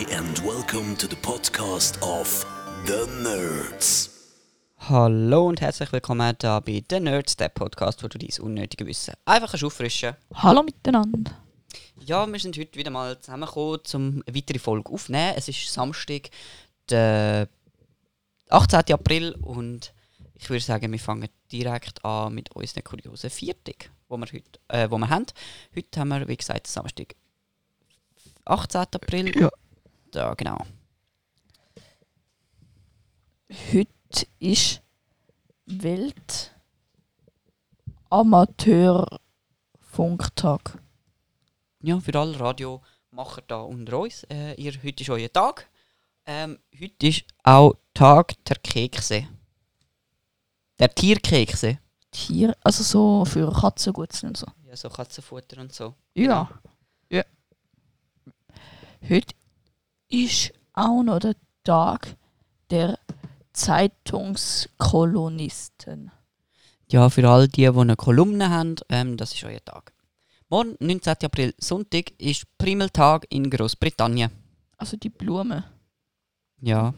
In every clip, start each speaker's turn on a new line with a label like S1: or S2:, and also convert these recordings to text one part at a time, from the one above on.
S1: Hi, and welcome to the podcast of The Nerds.
S2: Hallo und herzlich willkommen da bei The Nerds, der Podcast, wo du dein unnötige Wissen einfach kannst auffrischen
S3: Hallo miteinander.
S2: Ja, wir sind heute wieder mal zusammengekommen, um eine weitere Folge aufzunehmen. Es ist Samstag, der 18. April und ich würde sagen, wir fangen direkt an mit unseren kuriosen Viertag, wo wir heute, äh, wo wir haben. Heute haben wir, wie gesagt, Samstag, 18. April.
S3: Ja.
S2: Da, genau.
S3: Heute ist Welt Amateurfunktag.
S2: Ja, für alle Radiomacher da unter uns. Äh, ihr, heute ist euer Tag. Ähm, heute ist auch Tag der Kekse. Der Tierkekse.
S3: Tier, also so für Katzengutzen und so.
S2: Ja, so Katzenfutter und so.
S3: Ja. ja. Heute ist auch noch der Tag der Zeitungskolonisten.
S2: Ja, für all die, die eine Kolumne haben, ähm, das ist euer Tag. Morgen, 19. April, Sonntag, ist Primeltag in Großbritannien.
S3: Also die Blume.
S2: Ja.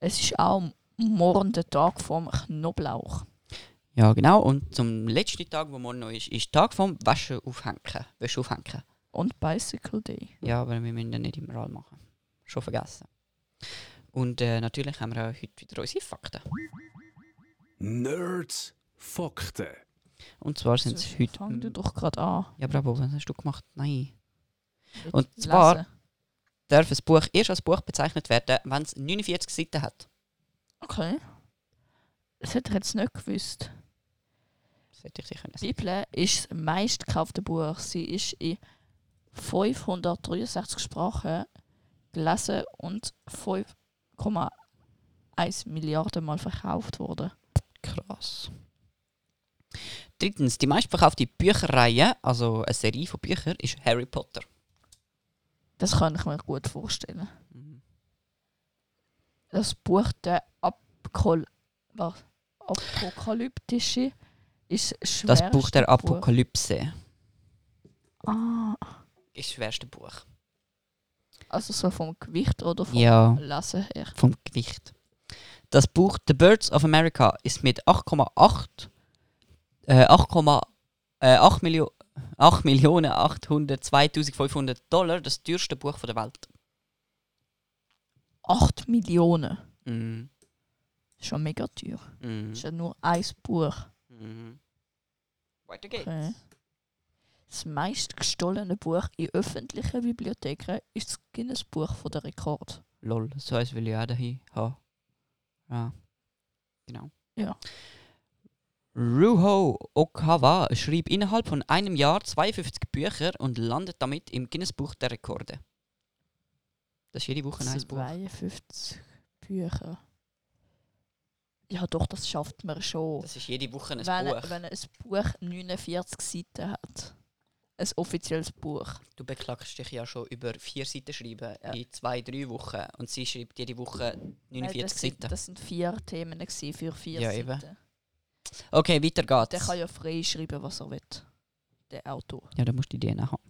S3: Es ist auch morgen der Tag vom Knoblauch.
S2: Ja, genau. Und zum letzten Tag, wo morgen noch ist, ist Tag vom Wäsche aufhängen. Wäsche aufhängen.
S3: Und Bicycle Day.
S2: Ja, aber wir müssen ja nicht immer alle machen. Schon vergessen. Und äh, natürlich haben wir auch heute wieder unsere Fakten.
S1: Nerds Fakten.
S2: Und zwar sind es heute.
S3: Fang du doch gerade an.
S2: Ja, bravo, was hast du gemacht? Nein. Und zwar-
S3: Lesen.
S2: Darf ein Buch erst als Buch bezeichnet werden, wenn es 49 Seiten hat?
S3: Okay. Das hätte ich jetzt nicht gewusst.
S2: Das hätte ich sicher nicht
S3: Die Bibel ist das meistgekaufte Buch. Sie ist in 563 Sprachen gelesen und 5,1 Milliarden Mal verkauft worden.
S2: Krass. Drittens, die meistverkaufte Bücherreihe, also eine Serie von Büchern, ist Harry Potter.
S3: Das kann ich mir gut vorstellen.
S2: Mhm.
S3: Das Buch der Abkol was? Apokalyptische ist das
S2: Das Buch der. Apokalypse
S3: Ah,
S2: ist das schwerste Buch.
S3: also so vom Gewicht oder vom
S2: Ja.
S3: Lesen her.
S2: Vom Gewicht. Das Buch The Birds of America ist mit 8,8 äh, 8,8 äh, 8 Millio 8 Millionen 802.500 Dollar das teuerste Buch der Welt.
S3: 8 Millionen.
S2: Mhm.
S3: Schon mega teuer.
S2: Mhm.
S3: Das ist ja nur ein Buch.
S2: Mhm. Weiter geht's.
S3: Okay. Das meist gestohlene Buch in öffentlichen Bibliotheken ist das Guinness Buch von der Rekord.
S2: Lol, so eins will ich auch daheim haben. Ja. Genau.
S3: Ja.
S2: Ruho Okawa schrieb innerhalb von einem Jahr 52 Bücher und landet damit im Guinness Buch der Rekorde. Das ist jede Woche ein Buch.
S3: 52 Bücher. Ja, doch, das schafft man schon.
S2: Das ist jede Woche ein
S3: wenn,
S2: Buch.
S3: wenn ein Buch 49 Seiten hat. Ein offizielles Buch.
S2: Du beklagst dich ja schon über vier Seiten schreiben
S3: Ja.
S2: in zwei, drei Wochen und sie schreibt jede Woche 49
S3: Nein, das,
S2: Seiten.
S3: sind, das sind vier Themen für vier
S2: Ja,
S3: Seiten.
S2: eben. Okay, weiter
S3: Der
S2: geht's.
S3: kann ja frei schreiben, was er will. Der Autor.
S2: Ja, da musst du die Idee haben.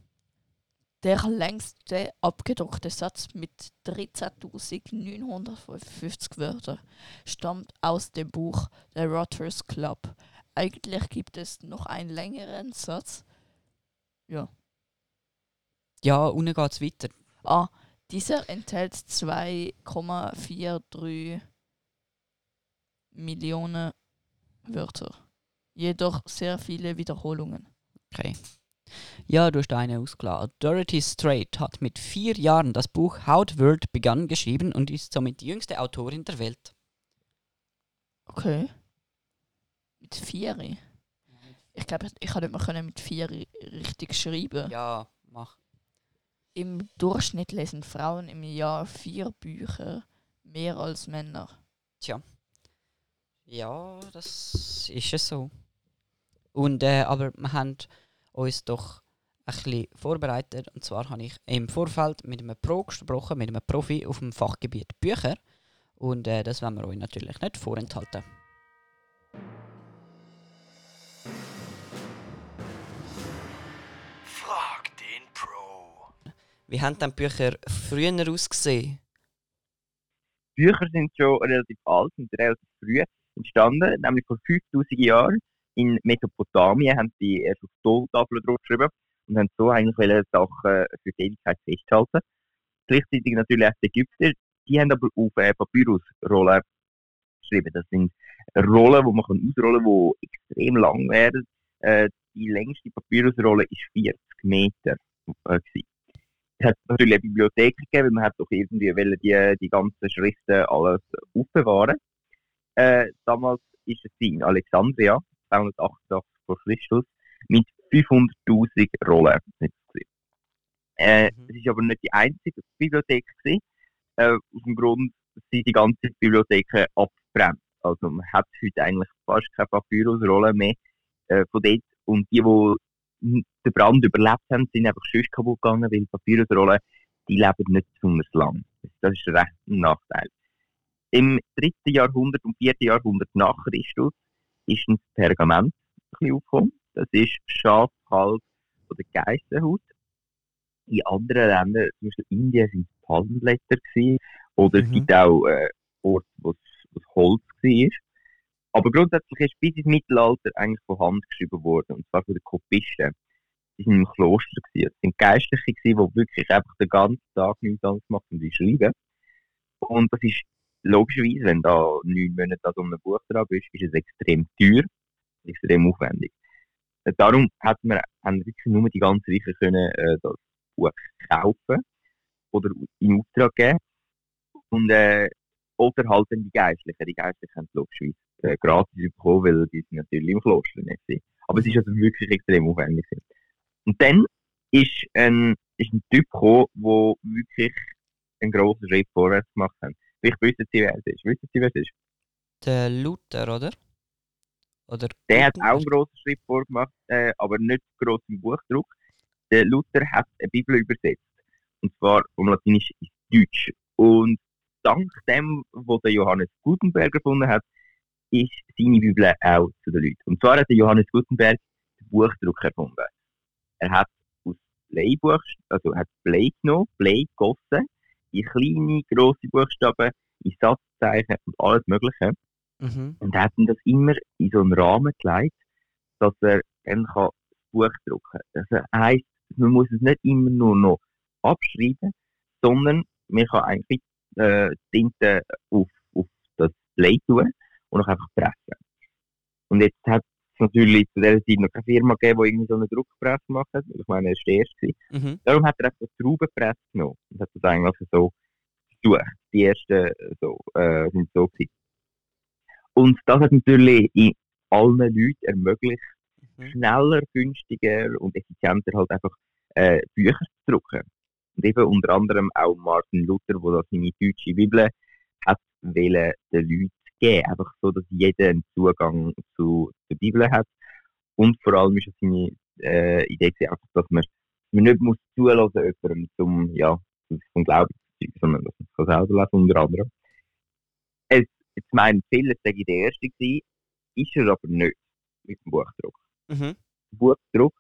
S3: Der längste abgedruckte Satz mit 13.955 Wörtern stammt aus dem Buch The Rotters Club. Eigentlich gibt es noch einen längeren Satz. Ja.
S2: Ja, unten geht's weiter.
S3: Ah, dieser enthält 2,43 Millionen Wörter. Jedoch sehr viele Wiederholungen.
S2: Okay. Ja, du hast einen ausgeladen. Dorothy Strait hat mit vier Jahren das Buch How the World Begann geschrieben und ist somit die jüngste Autorin der Welt.
S3: Okay. Mit vier. Ich glaube, ich kann nicht mehr können mit vier richtig schreiben.
S2: Ja, mach.
S3: Im Durchschnitt lesen Frauen im Jahr vier Bücher mehr als Männer.
S2: Ja, das ist es so. Und, äh, aber wir haben uns doch ein bisschen vorbereitet. Und zwar habe ich im Vorfeld mit einem Pro gesprochen, mit einem Profi auf dem Fachgebiet Bücher. Und äh, das wollen wir euch natürlich nicht vorenthalten. Wie haben die Bücher früher ausgesehen?
S4: Bücher sind schon relativ alt und relativ früh entstanden, nämlich vor 5000 Jahren. In Mesopotamien haben sie erst auf Tolltafeln draufgeschrieben und haben so eigentlich Sachen für die Ewigkeit festhalten. Gleichzeitig natürlich auch die Ägypter, die haben aber auf äh, Papyrusrollen geschrieben. Das sind Rollen, die man ausrollen kann, die extrem lang werden. Äh, die längste Papyrusrolle ist 40 Meter. Äh, hat natürlich eine Bibliothek gegeben, weil man hat doch irgendwie wollen die, die ganzen Schriften alles aufbewahren. Äh, damals ist es in Alexandria, 288 vor Christus, mit 500.000 Rollen. Äh,
S2: Mhm.
S4: Es ist aber nicht die einzige Bibliothek gewesen. Äh, aus dem Grund sind die ganzen Bibliotheken abgebrannt. Also man hat heute eigentlich fast keine Papyrusrolle mehr äh, von dort. Und die, die den Brand überlebt haben, sind einfach sonst kaputt gegangen, weil Papyrusrollen, die leben nicht besonders lang. Das ist recht ein Nachteil. Im dritten Jahrhundert und vierten Jahrhundert nach Christus ist ein Pergament ein bisschen aufgekommen. Das ist Schafhals oder Geissenhaut. In anderen Ländern, zum Beispiel Indien, sind es Palmblätter gewesen. Oder es
S2: Mhm.
S4: gibt auch äh, Orte, wo es wo es Holz war. Aber grundsätzlich ist bis ins Mittelalter eigentlich von Hand geschrieben worden, und zwar von den Kopisten. Die sind im Kloster gewesen. Das sind Geistliche gewesen, die wirklich einfach den ganzen Tag nichts anderes machen und schreiben. Und das ist logischerweise, wenn da neun Monate an so einem Buch dran bist, ist es extrem teuer, extrem aufwendig. Darum hat man, haben wirklich nur die ganz Reichen können, äh, das Buch kaufen oder in Auftrag geben. Und, äh, oder halt dann die Geistlichen. Die Geistlichen haben logischerweise äh, gratis bekommen, weil die sind natürlich im Kloster nicht gewesen. Aber es ist also wirklich extrem aufwendig. Und dann ist ein, ist ein Typ gekommen, der wirklich einen grossen Schritt vorwärts gemacht hat. Vielleicht wissen Sie, wer es ist. Wissen Sie, wer es ist?
S2: Der Luther, oder? Oder
S4: Der hat auch einen grossen Schritt vorgemacht, äh, aber nicht gross im Buchdruck. Der Luther hat eine Bibel übersetzt. Und zwar vom Latinisch ins Deutsch. Und dank dem, was der Johannes Gutenberg gefunden hat, ist seine Bibel auch zu den Leuten. Und zwar hat der Johannes Gutenberg den Buchdruck erfunden. Er hat aus Bleibuch, also hat Blei genommen, Blei gegossen, in kleine, grosse Buchstaben, in Satzzeichen und alles Mögliche.
S2: Mhm.
S4: Und hat ihm das immer in so einen Rahmen gelegt, dass er dann kann das Buch drucken kann. Das heisst, man muss es nicht immer nur noch abschreiben, sondern man kann eigentlich äh, Tinte auf, auf das Blei tun und dann einfach pressen. Und jetzt hat es natürlich zu dieser Zeit noch keine Firma gegeben, die irgendwie so eine Druckpresse gemacht hat. Ich meine, er war der erste.
S2: Mhm.
S4: Darum hat er einfach die Traubenpresse genommen und hat das eigentlich so versucht. Die ersten so, äh, sind so gewesen. Und das hat natürlich in allen Leuten ermöglicht,
S2: Mhm.
S4: schneller, günstiger und effizienter halt einfach äh, Bücher zu drucken. Und eben unter anderem auch Martin Luther, der das seine deutsche Bibel hat wollen den Leuten geben. Einfach so, dass jeder einen Zugang zu der Bibel hat. Und vor allem ist es seine äh, Idee einfach, dass man, man nicht muss zulassen jemandem zum, ja, zum Glauben zu zeigen, sondern dass man es selber lesen unter anderem. Es, jetzt meinen viele, dass ich der Erste war, ist er aber nicht mit dem Buchdruck.
S2: Mhm.
S4: Buchdruck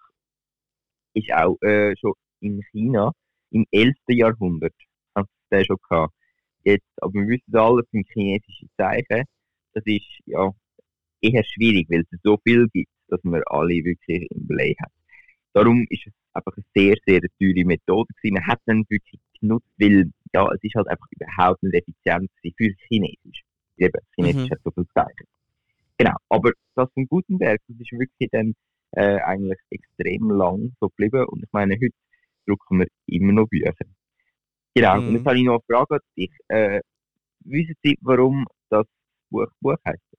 S4: ist auch äh, schon in China im 11. Jahrhundert hat es den schon gehabt. Jetzt, aber wir wissen alle, das sind chinesische Zeichen. Das ist ja eher schwierig, weil es so viel gibt, dass man alle wirklich im Blei hat. Darum ist es einfach eine sehr, sehr teure Methode gewesen. Man hat dann wirklich genutzt, weil ja, es ist halt einfach überhaupt nicht effizient für Chinesisch. Eben, Chinesisch
S2: Mhm.
S4: hat so viel Zeichen. Genau, aber das von Gutenberg, das ist wirklich dann äh, eigentlich extrem lang so geblieben. Und ich meine, heute drucken wir immer noch Bücher. Genau, und
S2: Mhm.
S4: jetzt habe ich noch eine Frage an dich. Äh, wissen Sie, warum das Buch Buch heißt?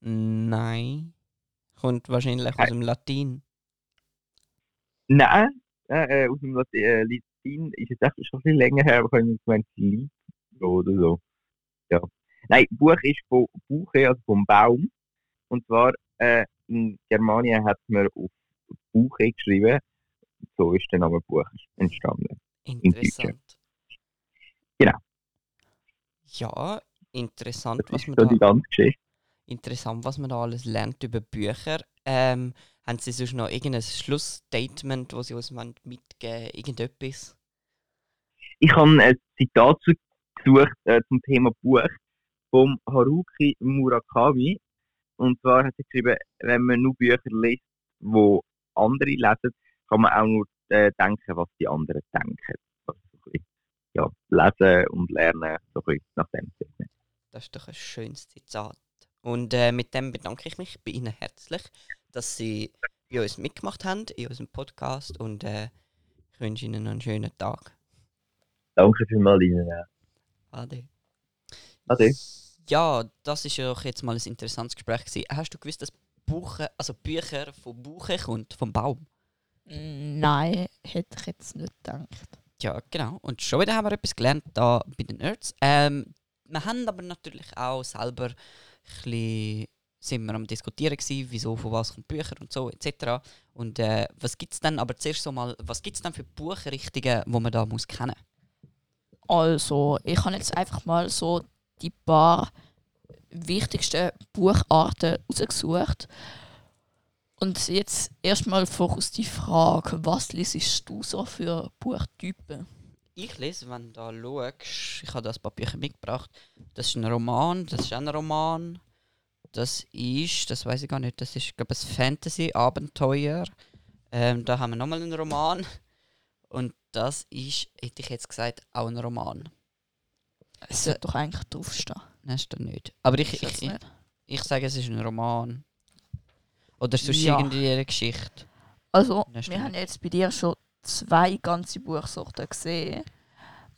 S2: Nein. Kommt wahrscheinlich aus dem Latin.
S4: Nein, äh, äh, aus dem Lat äh, Latin ist echt schon ein bisschen länger her, aber ich gemeint, Lied oder so. Ja. Nein, Buch ist von Buche, also vom Baum. Und zwar äh, in Germanien hat man auf Buche geschrieben. So ist der Name Buch entstanden.
S2: Interessant.
S4: Genau.
S2: Ja, interessant,
S4: Das
S2: was man
S4: so
S2: da
S4: die ganze Geschichte.
S2: interessant, was man da alles lernt über Bücher. Ähm, haben Sie sonst noch irgendein Schlussstatement, das Sie uns mitgeben Irgendetwas?
S4: Ich habe ein Zitat gesucht äh, zum Thema Buch vom Haruki Murakami. Und zwar hat er geschrieben, wenn man nur Bücher liest, wo andere lesen, kann man auch nur äh, denken, was die anderen denken. Also ja, lesen und lernen, so ein nach dem Sinne.
S2: Das ist doch ein schönes Zitat. Und äh, mit dem bedanke ich mich bei Ihnen herzlich, dass Sie bei uns mitgemacht haben in unserem Podcast und äh, ich wünsche Ihnen noch einen schönen Tag.
S4: Danke vielmals Ihnen. auch.
S2: Ade.
S4: Ade.
S2: Ja, das ist ja auch jetzt mal ein interessantes Gespräch gewesen. Hast du gewusst, dass Buche, also Bücher von Buche kommt, vom Baum?
S3: Mm, Nein, hätte ich jetzt nicht gedacht.
S2: Ja, genau. Und schon wieder haben wir etwas gelernt da bei den Nerds. Ähm, wir haben aber natürlich auch selber sind wir am diskutieren gewesen, wieso, von was kommt Bücher und so etc. Und äh, was gibt es denn, aber zuerst so mal, was gibt es denn für Buchrichtungen, die man da muss kennen?
S3: Also, ich habe jetzt einfach mal so die paar wichtigsten Bucharten rausgesucht. Und jetzt erstmal voraus die Frage, was liest du so für Buchtypen?
S2: Ich lese, wenn du da schaust, ich habe da ein paar Bücher mitgebracht. Das ist ein Roman, das ist auch ein Roman. Das ist, das weiß ich gar nicht, das ist, glaube ich, ein Fantasy-Abenteuer. Ähm, da haben wir nochmal einen Roman. Und das ist, hätte ich jetzt gesagt, auch ein Roman.
S3: Es sollte doch eigentlich draufstehen.
S2: Nein, ist das nicht. Aber ich,
S3: das
S2: ich, ich, ich sage, es ist ein Roman. Oder sonst
S3: Ja.
S2: irgendwie eine Geschichte.
S3: Also, wir haben jetzt bei dir schon zwei ganze Buchsorten gesehen.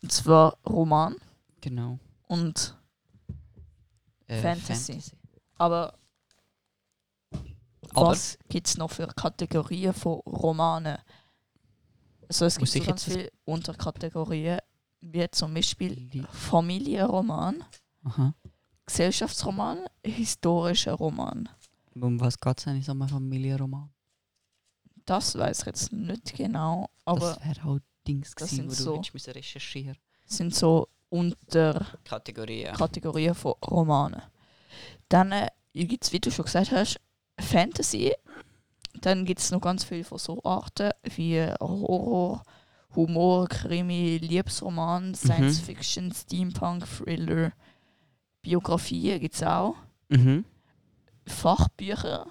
S3: Und zwar Roman
S2: Genau.
S3: und
S2: Äh,
S3: Fantasy. Aber,
S2: Aber-
S3: was gibt es noch für Kategorien von Romanen? Also es gibt so ganz viele Unterkategorien, wie zum Beispiel
S2: Li-
S3: Familienroman,
S2: Aha.
S3: Gesellschaftsroman, historischer Roman.
S2: Um was geht es eigentlich so einem Familienroman?
S3: Das weiß ich jetzt nicht genau, aber
S2: das wäre halt Dings
S3: das
S2: gewesen,
S3: sind
S2: wo du
S3: so-
S2: hättest müssen recherchieren
S3: sind so Unterkategorien
S2: Kategorien.
S3: von Romanen. Dann äh, gibt es, wie du schon gesagt hast, Fantasy. Dann gibt es noch ganz viele von so Arten wie Horror, Humor, Krimi, Liebesroman, Science Fiction, Steampunk, Thriller, Biografien gibt es auch.
S2: Mhm.
S3: Fachbücher,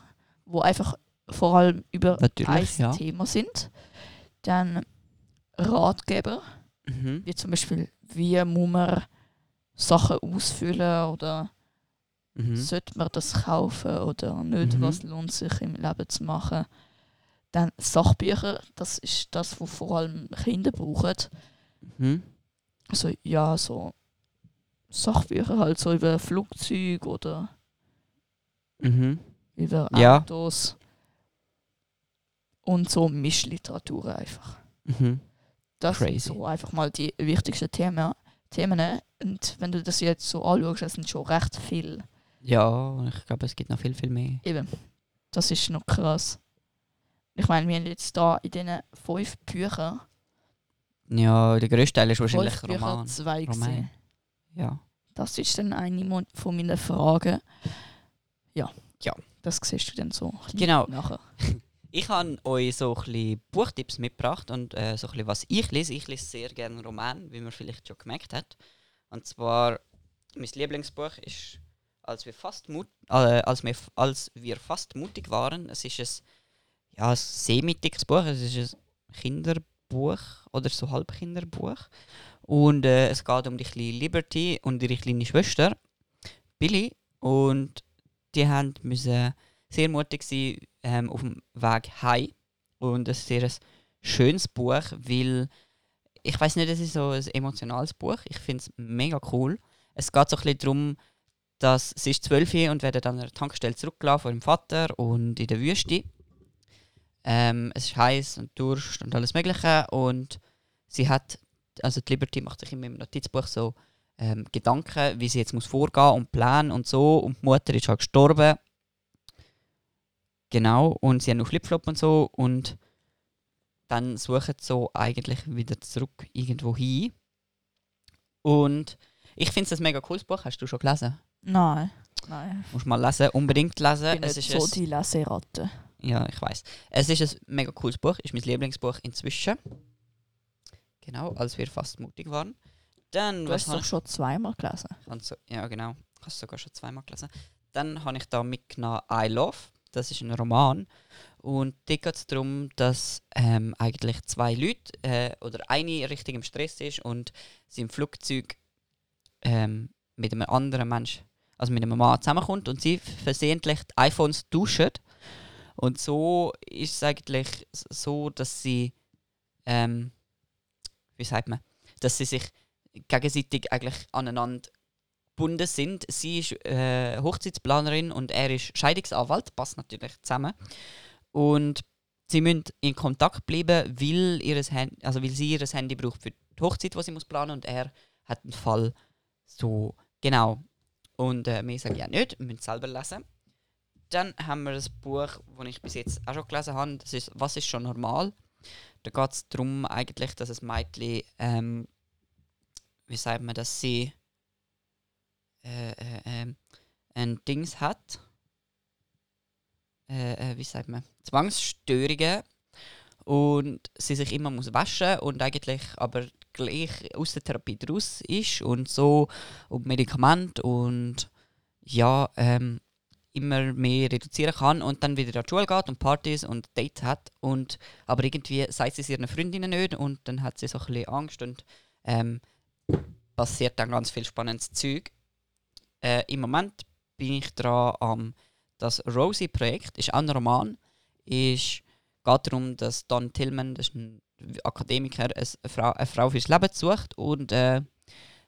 S3: wo einfach vor allem über
S2: Natürlich,
S3: ein
S2: ja.
S3: Thema sind. Dann Ratgeber,
S2: Mhm.
S3: wie zum Beispiel, wie muss man Sachen ausfüllen oder
S2: Mhm.
S3: sollte man das kaufen oder nicht,
S2: Mhm.
S3: was lohnt sich im Leben zu machen. Dann Sachbücher, das ist das, was vor allem Kinder brauchen.
S2: Mhm.
S3: Also ja, so Sachbücher halt so über Flugzeuge oder
S2: Mhm.
S3: über
S2: Ja.
S3: Und so Mischliteratur einfach.
S2: Mhm.
S3: Das
S2: Crazy.
S3: sind so einfach mal die wichtigsten Themen. Themen. Und wenn du das jetzt so anschaust, das sind schon recht viel.
S2: Ja, und ich glaube, es gibt noch viel, viel mehr.
S3: Eben. Das ist noch krass. Ich meine, wir haben jetzt da in diesen fünf Büchern
S2: Ja, der grösste Teil ist wahrscheinlich
S3: fünf Bücher
S2: Roman.
S3: zwei
S2: Roman. Ja.
S3: Das ist dann eine von meinen Fragen. Ja.
S2: Ja.
S3: Das siehst du dann so
S2: Genau.
S3: nachher.
S2: Ich habe euch so ein Buchtipps mitgebracht und äh, so ein bisschen, was ich lese. Ich lese sehr gerne Roman, wie man vielleicht schon gemerkt hat. Und zwar, mein Lieblingsbuch ist als wir fast, mut äh, als wir, als wir fast mutig waren. Es ist ein, ja, ein semi-dickes Buch. Es ist ein Kinderbuch oder so halbkinderbuch. Und äh, es geht um die kleine Liberty und ihre kleine Schwester, Billy. Und die haben müssen sehr mutig sein ähm, auf dem Weg heim. Und es ist sehr ein schönes Buch, weil ich weiß nicht, es ist so ein emotionales Buch. Ich finde es mega cool. Es geht so ein bisschen darum, dass sie ist zwölf und werden dann an einer Tankstelle zurückgelassen von ihrem Vater und in der Wüste. Ähm, es ist heiß und Durst und alles Mögliche und sie hat, also die Liberty macht sich in meinem Notizbuch so ähm, Gedanken, wie sie jetzt muss vorgehen und planen und so und die Mutter ist halt gestorben. Genau, und sie haben noch Flipflop und so und dann suchen sie so eigentlich wieder zurück irgendwo hin. Und ich finde es ein mega cooles Buch. Hast du schon gelesen?
S3: Nein. Nein.
S2: Musst mal lesen, unbedingt lesen.
S3: Ich bin
S2: Es ist
S3: so die Leseratte.
S2: ja, ich weiß. Es ist ein mega cooles Buch, ist mein Lieblingsbuch inzwischen. Genau, als wir fast mutig waren. Dann,
S3: Du hast es doch schon zweimal gelesen.
S2: So, ja, genau. Habe es sogar schon zweimal gelesen. Dann habe ich da mitgenommen I Love. Das ist ein Roman. Und da geht es darum, dass ähm, eigentlich zwei Leute äh, oder eine richtig im Stress ist und sie im Flugzeug ähm, mit einem anderen Mensch, also mit einem Mann zusammenkommt und sie versehentlich die iPhones tauschen. Und so ist es eigentlich so, dass sie, ähm, wie sagt man, dass sie sich gegenseitig eigentlich aneinander gebunden sind. Sie ist äh, Hochzeitsplanerin und er ist Scheidungsanwalt, passt natürlich zusammen. Und sie müssen in Kontakt bleiben, weil, ihres Hand also weil sie ihr Handy braucht für die Hochzeit, die sie muss planen und er hat einen Fall so genau. Und äh, wir sagen ja nicht, wir müssen es selber lesen. Dann haben wir ein Buch, das ich bis jetzt auch schon gelesen habe. Das ist «Was ist schon normal?» Da geht es darum, eigentlich, dass ein Mädchen, ähm, wie sagt man, dass sie äh, äh, ähm, ein Dings hat. Äh, äh, wie sagt man? Zwangsstörungen. Und sie sich immer muss waschen und eigentlich aber gleich aus der Therapie draus ist und so und Medikament und ja, ähm, immer mehr reduzieren kann und dann wieder an die Schule geht und Partys und Dates hat und aber irgendwie sagt sie es ihren Freundinnen nicht und dann hat sie so ein bisschen Angst und ähm, passiert dann ganz viel spannendes Zeug. Äh, Im Moment bin ich dran am das Rosie-Projekt, ist auch ein Roman, ist, geht darum, dass Don Tillman, das ist ein Akademiker, eine Frau, eine Frau fürs Leben sucht und äh,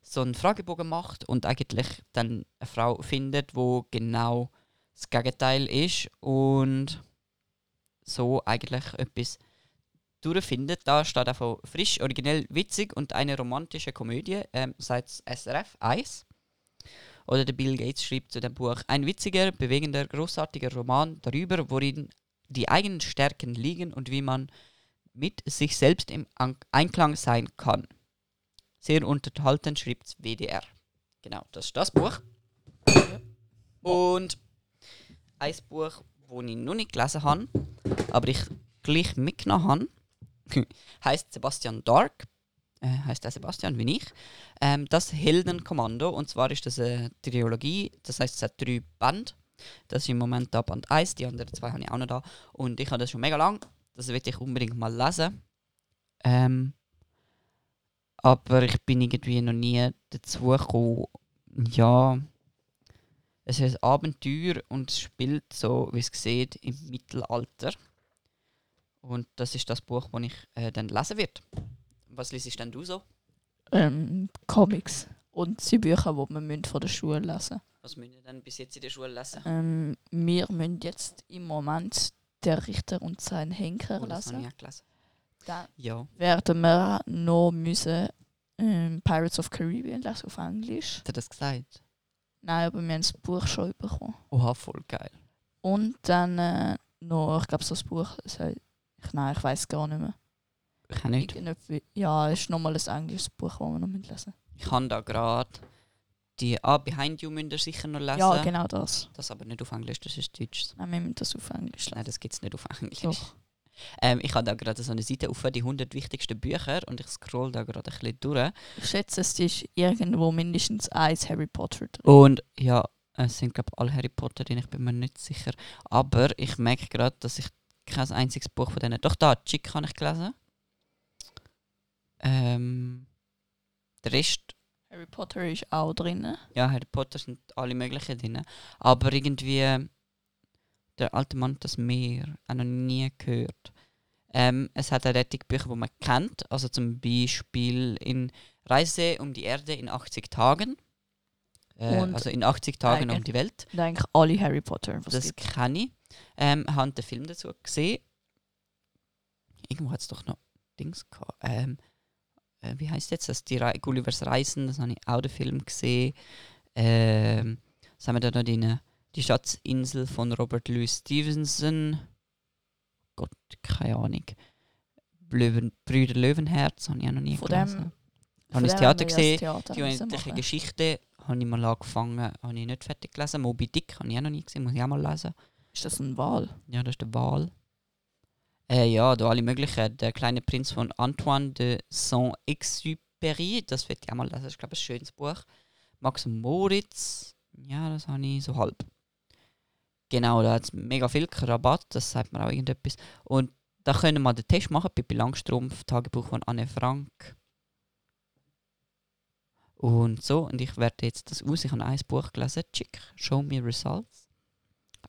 S2: so einen Fragebogen macht und eigentlich dann eine Frau findet, wo genau das Gegenteil ist und so eigentlich etwas durchfindet. Da steht einfach frisch, originell, witzig und eine romantische Komödie, ähm, seit SRF 1. Oder der Bill Gates schreibt zu dem Buch ein witziger, bewegender, großartiger Roman darüber, worin die eigenen Stärken liegen und wie man mit sich selbst im An Einklang sein kann. Sehr unterhaltend schreibt WDR. Genau, das ist das Buch. Und ein Buch, das ich noch nicht gelesen habe, aber ich gleich mitgenommen habe, heißt Sebastian Dark. Äh, heißt der Sebastian wie ich. Ähm, das Heldenkommando. Und zwar ist das eine Trilogie, das heißt, es hat drei Band. Das ist im Moment da Band 1, die anderen zwei habe ich auch noch da. Und ich habe das schon mega lang. Das will ich unbedingt mal lesen. Ähm, aber ich bin irgendwie noch nie dazu gekommen. Ja, es ist ein Abenteuer und es spielt so, wie es sieht, im Mittelalter. Und das ist das Buch, das ich äh, dann lesen werde. Was liest denn du so?
S3: Ähm, Comics und die Bücher, die man müssen von der Schule lesen
S2: Was müssen wir denn bis jetzt in der Schule lesen?
S3: ähm, Wir müssen jetzt im Moment «Der Richter und sein Henker»
S2: Oh,
S3: lesen. Dann
S2: Ja,
S3: werden wir noch müssen, ähm, «Pirates of Caribbean» lesen auf Englisch.
S2: hat er das gesagt?
S3: Nein, aber wir haben das Buch schon bekommen.
S2: Oha, voll geil.
S3: Und dann äh, noch, ich glaube, so das Buch, ich, nein, ich weiß gar nicht mehr.
S2: Ich habe nicht.
S3: Ja, es ist nochmal ein englisches Buch, das wir noch lesen müssen.
S2: Ich habe da gerade die Ah, Behind You müsst ihr sicher noch lesen.
S3: Ja, genau das.
S2: Das aber nicht auf Englisch, das ist Deutsch.
S3: Nein, wir müssen das auf Englisch
S2: Nein,
S3: lesen.
S2: das gibt es nicht auf Englisch.
S3: Doch.
S2: Ähm, ich habe da gerade so eine Seite auf die 100 wichtigsten Bücher und ich scroll da gerade ein bisschen durch.
S3: Ich schätze, es ist irgendwo mindestens eins Harry Potter drin.
S2: Und ja, es sind glaube ich alle Harry Potter drin, ich bin mir nicht sicher. Aber ich merke gerade, dass ich kein einziges Buch von denen... Doch da, Chick habe ich gelesen. Ähm, der Rest,
S3: Harry Potter ist auch drin.
S2: ja, Harry Potter sind alle möglichen drin. Aber irgendwie, der alte Mann das Meer, auch noch nie gehört. Ähm, es hat auch Rettigbücher, die man kennt. Also zum Beispiel in Reise um die Erde in 80 Tagen. Äh, also in 80 Tagen um die Welt.
S3: Eigentlich alle Harry Potter.
S2: Das kenne ich. Ähm, habe den Film dazu gesehen. Irgendwo hat es doch noch Dings gehabt. Ähm, äh, wie heißt jetzt das? Die Re Gullivers Reisen, das habe ich auch den Film gesehen. Ähm, was haben wir da noch drin? Die Schatzinsel von Robert Louis Stevenson. Gott, keine Ahnung. Löwen, Brüder Löwenherz habe ich auch noch nie
S3: Von
S2: gelesen.
S3: dem-
S2: Habe ich das Theater gesehen?
S3: Theater
S2: Die unendliche. Geschichte habe ich mal angefangen, habe ich nicht fertig gelesen. Moby Dick habe ich auch noch nie gesehen, muss ich auch mal lesen.
S3: Ist das ein Wahl?
S2: Ja, das ist der Wahl. Äh, ja, da alle möglichen. Der kleine Prinz von Antoine de Saint-Exupéry, das wird auch mal das ist glaube ich ein schönes Buch. Max Moritz, ja, das habe ich so halb. Genau, da hat es mega viel Rabatt, das sagt mir auch irgendetwas. Und da können wir den Test machen, Pippi Langstrumpf, Tagebuch von Anne Frank. Und so, und ich werde jetzt das aus. Ich habe ein Buch gelesen, Chick, Show Me Results.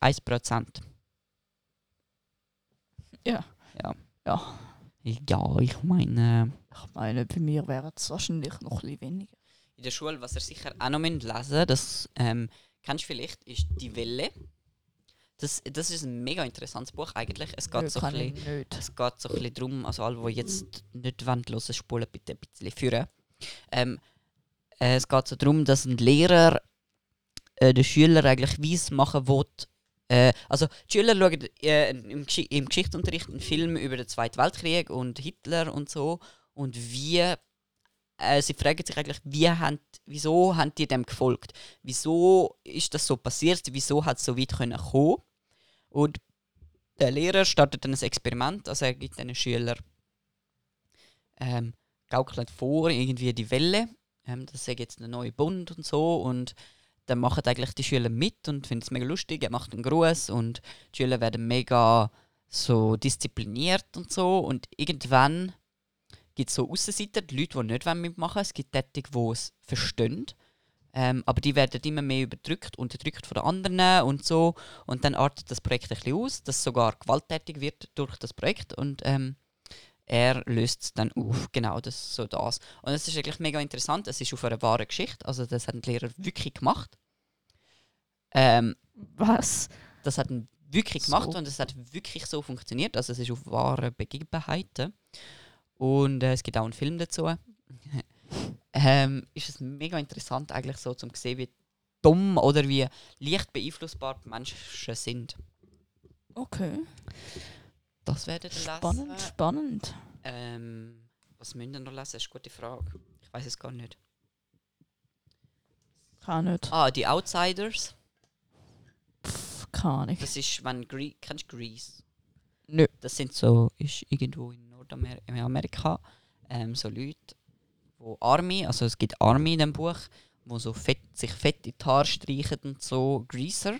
S2: 1%.
S3: Ja.
S2: Ja.
S3: Ja.
S2: Ja, ich meine,
S3: Ich meine, bei mir wäre es wahrscheinlich noch ein weniger.
S2: in der Schule, was ihr sicher auch noch müsst lesen das ähm, kennst du vielleicht, ist Die Welle. Das, das ist ein mega interessantes Buch eigentlich. Es geht,
S3: Nö,
S2: so, ein bisschen, es geht so ein bisschen darum, also alle, die jetzt nicht wollen, hören, spulen bitte ein bisschen führen. Ähm, äh, es geht so darum, dass ein Lehrer äh, den Schüler eigentlich weiss machen will, äh, also die Schüler schauen äh, im, Gesch im Geschichtsunterricht einen Film über den Zweiten Weltkrieg und Hitler und so und wie äh, sie fragen sich eigentlich, wie haben, wieso haben die dem gefolgt? Wieso ist das so passiert? Wieso hat es so weit können kommen? Und der Lehrer startet dann ein Experiment, also er gibt den Schülern ähm, gaukelt vor, irgendwie die Welle, ähm, das ist jetzt ein neuer Bund und so und dann machen eigentlich die Schüler mit und finden es mega lustig, er macht einen Gruß und die Schüler werden mega so diszipliniert und so und irgendwann gibt es so Aussenseiter, die Leute, die nicht mitmachen wollen. Es gibt die, die es verstehen. Ähm, aber die werden immer mehr überdrückt, unterdrückt von den anderen und so. Und dann artet das Projekt ein bisschen aus, dass sogar gewalttätig wird durch das Projekt. Und ähm, er löst es dann auf. Genau, das so das. Und es ist eigentlich mega interessant. Es ist auf einer wahren Geschichte. Also das hat ein Lehrer wirklich gemacht. Ähm,
S3: Was?
S2: das hat er wirklich
S3: So.
S2: gemacht und es hat wirklich so funktioniert. Also es ist auf wahren Begebenheiten. Und äh, es gibt auch einen Film dazu. ähm, ist es mega interessant eigentlich so zum sehen, wie dumm oder wie leicht beeinflussbar die Menschen sind.
S3: Okay.
S2: Das werdet ihr lesen.
S3: Spannend, spannend.
S2: Ähm, was müsst ihr noch lesen? Das ist eine gute Frage. Ich weiß es gar nicht.
S3: Kann nicht.
S2: Ah, die Outsiders.
S3: Pff, keine Ahnung.
S2: Das ist, wenn Gre kennst du Grease?
S3: Nö.
S2: Das sind so, ist irgendwo in Nordamerika ähm, so Leute, wo Army, also es gibt Army in dem Buch, wo so fett, sich fett in die Haare streichen und so Greaser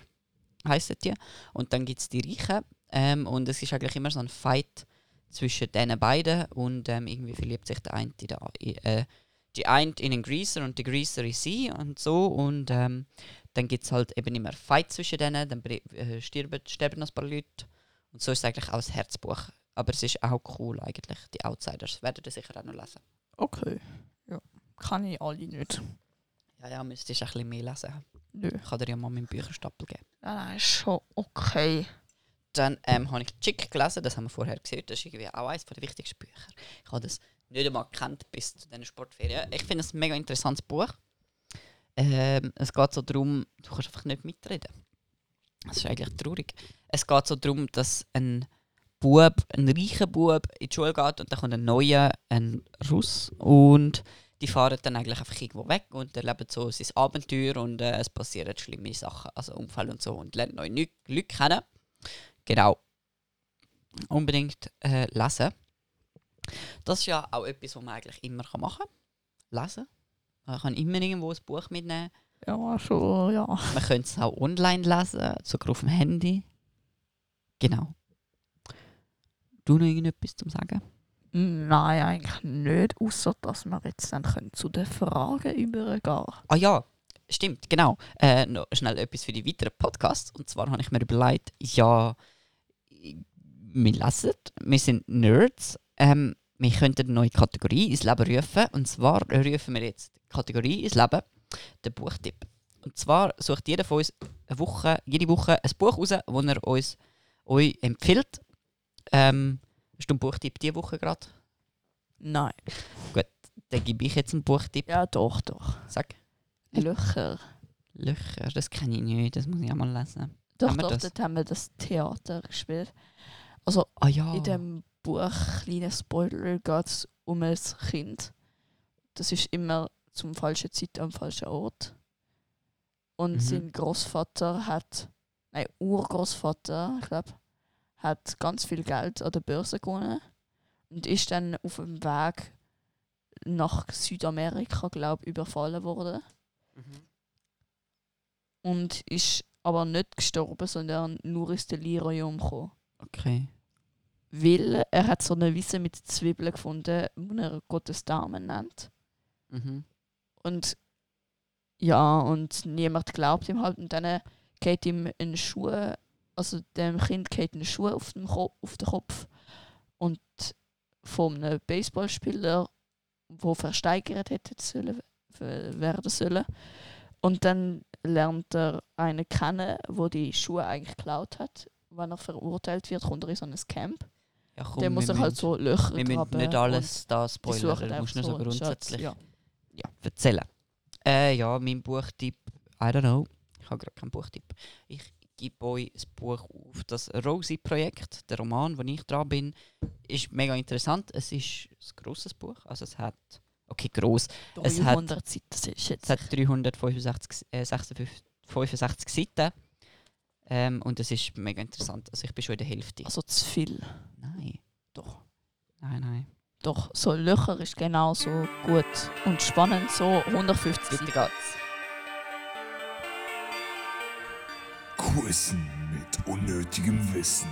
S2: heissen die. Und dann gibt es die Reichen ähm, und es ist eigentlich immer so ein Fight zwischen diesen beiden und ähm, irgendwie verliebt sich der eine in der, äh, die eine in einen Greaser und die Greaser in sie und so und ähm, dann gibt es halt eben immer Fight zwischen denen, dann äh, sterben, sterben ein paar Leute und so ist es eigentlich auch ein Herzbuch. Aber es ist auch cool eigentlich, die Outsiders. Werdet ihr sicher auch noch lesen.
S3: Okay. Ja. Kann ich alle nicht.
S2: Ja, ja, müsstest du ein bisschen mehr lesen.
S3: Nö.
S2: Ich kann dir ja mal meinen Bücherstapel geben.
S3: Nein, nein, ist schon okay.
S2: Dann ähm, habe ich Chick gelesen, das haben wir vorher gesehen. Das ist irgendwie auch eines der wichtigsten Bücher. Ich habe das nicht einmal gekannt bis zu diesen Sportferien. Ich finde es ein mega interessantes Buch. Ähm, es geht so darum, du kannst einfach nicht mitreden. Das ist eigentlich traurig. Es geht so darum, dass ein Bub, ein reicher Bub in die Schule geht und dann kommt ein neuer, ein Russ und die fahren dann eigentlich einfach irgendwo weg und erleben so sein Abenteuer und äh, es passieren schlimme Sachen, also Unfälle und so und lernen neue Leute kennen. Genau. Unbedingt äh, lesen. Das ist ja auch etwas, was man eigentlich immer machen kann. Lesen. Man kann immer irgendwo ein Buch mitnehmen.
S3: Ja, schon, ja.
S2: Man könnte es auch online lesen, sogar auf dem Handy. Genau. Du noch irgendetwas zum Sagen?
S3: Nein, eigentlich nicht, außer dass wir jetzt dann können zu den Fragen übergehen
S2: Ah ja, stimmt, genau. Äh, noch schnell etwas für die weiteren Podcasts. Und zwar habe ich mir überlegt, ja, wir lesen, wir sind Nerds. Ähm, wir könnten eine neue Kategorie ins Leben rufen. Und zwar rufen wir jetzt die Kategorie ins Leben, den Buchtipp. Und zwar sucht jeder von uns eine Woche, jede Woche ein Buch raus, das er uns euch empfiehlt. Ähm, hast du einen Buchtipp diese Woche gerade?
S3: Nein.
S2: Dann gebe ich jetzt einen Buchtipp.
S3: Ja, doch, doch.
S2: Sag.
S3: Löcher.
S2: Löcher, das kenne ich nicht, das muss ich auch mal lesen.
S3: Doch,
S2: Haben
S3: doch,
S2: das?
S3: dort haben wir das Theater gespielt. Also
S2: Ah ja.
S3: in dem Buch, kleiner Spoiler, geht es um ein Kind. Das ist immer zum falschen Zeit am falschen Ort. Und
S2: Mhm.
S3: sein Großvater hat, nein, Urgroßvater, ich glaube, hat ganz viel Geld an der Börse gewonnen und ist dann auf dem Weg nach Südamerika, glaube ich, überfallen worden. Und ist aber nicht gestorben, sondern nur ins Delirium gekommen.
S2: Okay.
S3: Weil er hat so eine Wiese mit Zwiebeln gefunden, die er Gottes Damen nennt.
S2: Mhm.
S3: Und ja, und niemand glaubt ihm halt. Und dann geht ihm ein Schuh, also dem Kind geht ein Schuh auf den, Ko auf den Kopf. Und von einem Baseballspieler, der versteigert hätte sollen, werden sollen. Und dann lernt er einen kennen, wo die Schuhe eigentlich geklaut hat. Wenn er verurteilt wird, kommt er in so ein Camp.
S2: Ja, komm,
S3: Der muss er halt so Löcher
S2: Wir müssen nicht alles da spoilern, du musst nur so grundsätzlich
S3: Schatz,
S2: ja. erzählen. Äh, ja, mein Buchtipp, I don't know, ich habe gerade keinen Buchtipp. Ich gebe euch das Buch auf. Das Rosie-Projekt, der Roman, wo ich dran bin, ist mega interessant. Es ist ein grosses Buch, also es hat, okay, gross,
S3: Ja.
S2: Es hat-
S3: 300 Seiten, das ist jetzt
S2: es hat 365 äh, 56 65 Seiten ähm, und es ist mega interessant. Also ich bin schon in der Hälfte.
S3: also zu viel.
S2: Nein,
S3: Doch.
S2: nein, nein.
S3: Doch, so Löcher ist genauso gut und spannend, so 150
S2: Weiter
S3: Seiten.
S2: geht's.
S1: Quizzen mit unnötigem Wissen.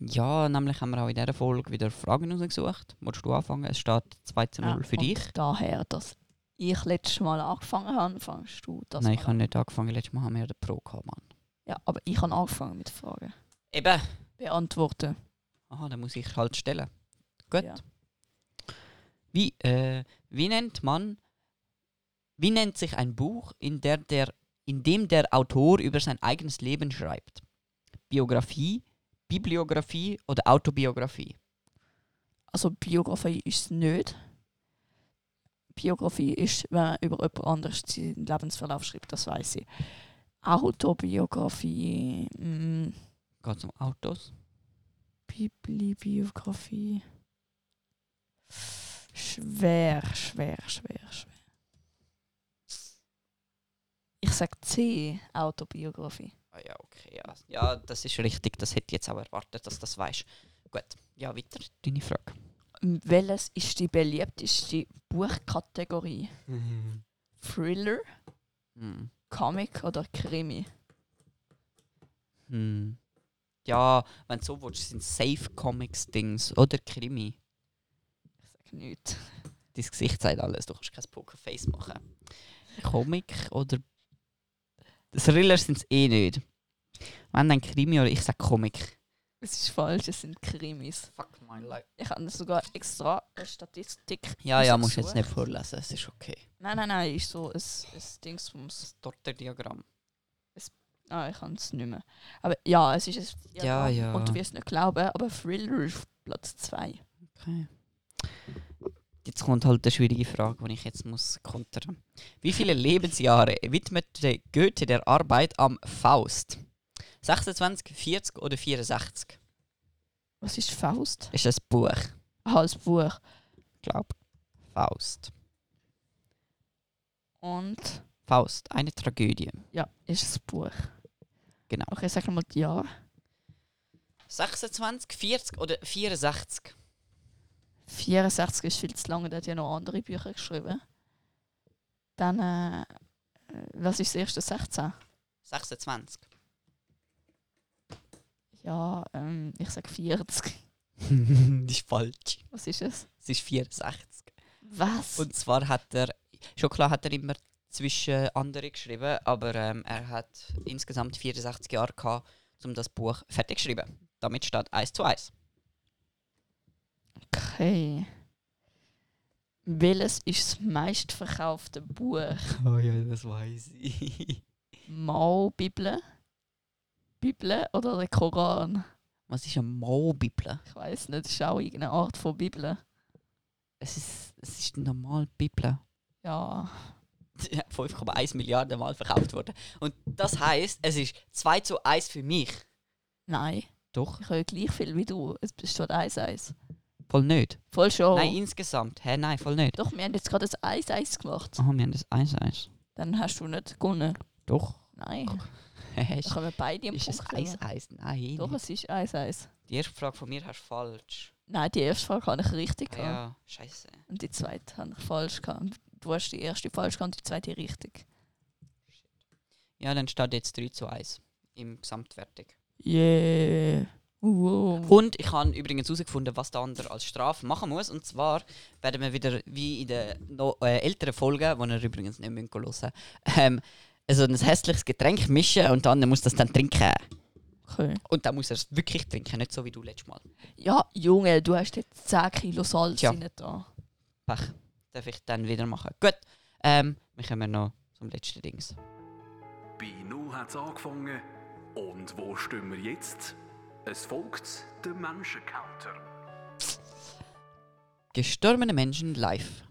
S2: Ja, nämlich haben wir auch in dieser Folge wieder Fragen rausgesucht. Willst du anfangen? Es steht 2 zu 0 für
S3: und
S2: dich.
S3: daher, dass ich letztes Mal angefangen habe, fangst du das
S2: Nein, ich habe nicht angefangen. Letztes Mal haben wir ja den Pro gehabt, Mann.
S3: Ja, aber ich habe angefangen mit Fragen.
S2: Eben.
S3: Beantworten.
S2: Aha, dann muss ich halt stellen. Gut.
S3: Ja.
S2: Wie, äh, wie nennt man, wie nennt sich ein Buch, in, der der, in dem der Autor über sein eigenes Leben schreibt? Biografie, Bibliografie oder Autobiografie?
S3: Also Biografie ist es nicht. Biografie ist, wenn man über jemand anderes seinen Lebensverlauf schreibt, das weiß ich. Autobiografie, mm,
S2: Geht es um Autos?
S3: Biblibiografie. Schwer, schwer, schwer, schwer. Ich sag C, Autobiografie.
S2: Ah ja, okay. Ja. ja, das ist richtig. Das hätte ich jetzt auch erwartet, dass du das weißt. Gut, ja, weiter. Deine Frage.
S3: Welches ist die beliebteste Buchkategorie? Thriller,
S2: Hm.
S3: Comic oder Krimi?
S2: Hm. Ja, wenn du so willst, sind Safe Comics Dings oder Krimi.
S3: Ich sag nichts.
S2: Dein Gesicht sagt alles, du kannst kein Pokerface machen. Comic oder. Thriller sind es eh nicht. Wenn dann Krimi oder ich sag Comic.
S3: Es ist falsch, es sind Krimis.
S2: Fuck my life.
S3: Ich habe sogar extra eine Statistik.
S2: Ja, ja, musst du jetzt nicht vorlesen, es ist okay.
S3: Nein, nein, nein, ist so ein, ein Dingsbums.
S2: Das Tortendiagramm.
S3: Ah, ich kann es nicht mehr. Aber ja, es ist ein
S2: Ja, ja.
S3: Und du wirst nicht glauben, aber Thriller ist auf Platz 2.
S2: Okay. Jetzt kommt halt eine schwierige Frage, die ich jetzt muss kontern. Wie viele Lebensjahre widmete Goethe der Arbeit am Faust? 26, 40 oder 64?
S3: Was ist Faust?
S2: Ist das Buch?
S3: Ah, das Buch.
S2: Glaub. Faust.
S3: Und
S2: Faust, eine Tragödie.
S3: ja, ist das Buch.
S2: Genau.
S3: Okay, sag mal die Jahre.
S2: 26, 40 oder 64?
S3: 64 ist viel zu lange, der hat ja noch andere Bücher geschrieben. Dann, äh, äh, was ist das erste? 16?
S2: 26.
S3: Ja, ähm, ich sag 40.
S2: das ist falsch.
S3: Was ist es?
S2: Es ist 64.
S3: Was?
S2: Und zwar hat er, schon klar hat er immer zwischen andere geschrieben, aber ähm, er hat insgesamt 64 Jahre gehabt, um das Buch fertig zu schreiben. Damit steht 1 zu 1.
S3: Okay. Welches ist das meistverkaufte Buch?
S2: Oh ja, das weiß ich.
S3: Mao-Bibel? Bibel oder der Koran?
S2: Was ist eine Maulbibel?
S3: Ich weiß nicht, das ist auch irgendeine Art von Bibel.
S2: Es ist, es ist eine normale Bibel.
S3: Ja.
S2: 5,1 Milliarden Mal verkauft worden. Und das heißt, es ist 2 zu 1 für mich.
S3: Nein,
S2: Doch,
S3: ich höre gleich viel wie du. Es besteht 1-1.
S2: Voll nicht.
S3: Voll schon.
S2: Nein, insgesamt. Hä, nein, voll nicht.
S3: Doch, wir haben jetzt gerade ein 1-1 gemacht.
S2: Oh, wir haben das 1-1.
S3: Dann hast du nicht gewonnen.
S2: Doch.
S3: Nein. Da kommen beide am
S2: ist es
S3: Punkt.
S2: 1-1? Nein.
S3: Doch, es ist 1-1.
S2: Die erste Frage von mir hast du falsch.
S3: Nein, die erste Frage habe ich richtig
S2: Ah,
S3: gehabt.
S2: ja, scheiße.
S3: Und die zweite habe ich falsch gehabt. Du hast die erste falsch gehabt und die zweite richtig.
S2: Ja, dann steht jetzt 3 zu 1 im Gesamtwertung.
S3: Yeah. Uh.
S2: Und ich habe übrigens herausgefunden, was der andere als Strafe machen muss. Und zwar werden wir wieder, wie in den no, äh, älteren Folgen, die ihr übrigens nicht hören müsst, ähm, also ein hässliches Getränk mischen und der andere muss das dann trinken.
S3: Okay.
S2: Und dann muss er es wirklich trinken, nicht so wie du letztes Mal.
S3: Ja, Junge, du hast jetzt 10 Kilo Salz rein da.
S2: Pech. Darf ich dann wieder machen. Gut, ähm, wir kommen noch zum letzten Dings.
S1: Bei Null hat es angefangen. Und wo stehen wir jetzt? Es folgt der Menschencounter.
S2: Gestorbene Menschen live.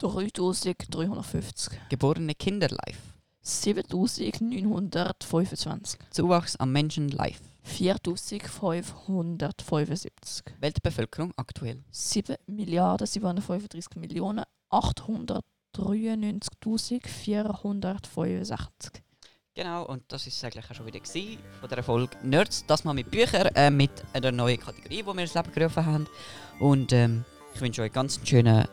S3: 3350.
S2: Geborene Kinder live.
S3: 7925.
S2: Zuwachs am Menschen live.
S3: 4575.
S2: Weltbevölkerung aktuell.
S3: 7 Milliarden 735 Millionen 893.465.
S2: Genau, und das ist eigentlich auch schon wieder gewesen von der Folge Nerds. Das mal mit Büchern, äh, mit einer neuen Kategorie, die wir ins Leben gerufen haben. Und ähm, ich wünsche euch ganz ein schönes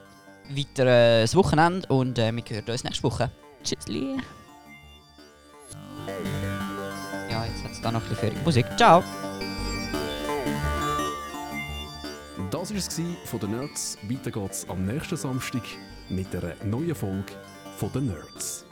S2: weiteres Wochenende und äh, wir hören uns nächste Woche.
S3: Tschüssli.
S2: Ja, jetzt hat es da noch ein bisschen für Musik. Ciao!
S5: Das war es von den Nerds. Weiter geht's am nächsten Samstag mit einer neuen Folge von den Nerds.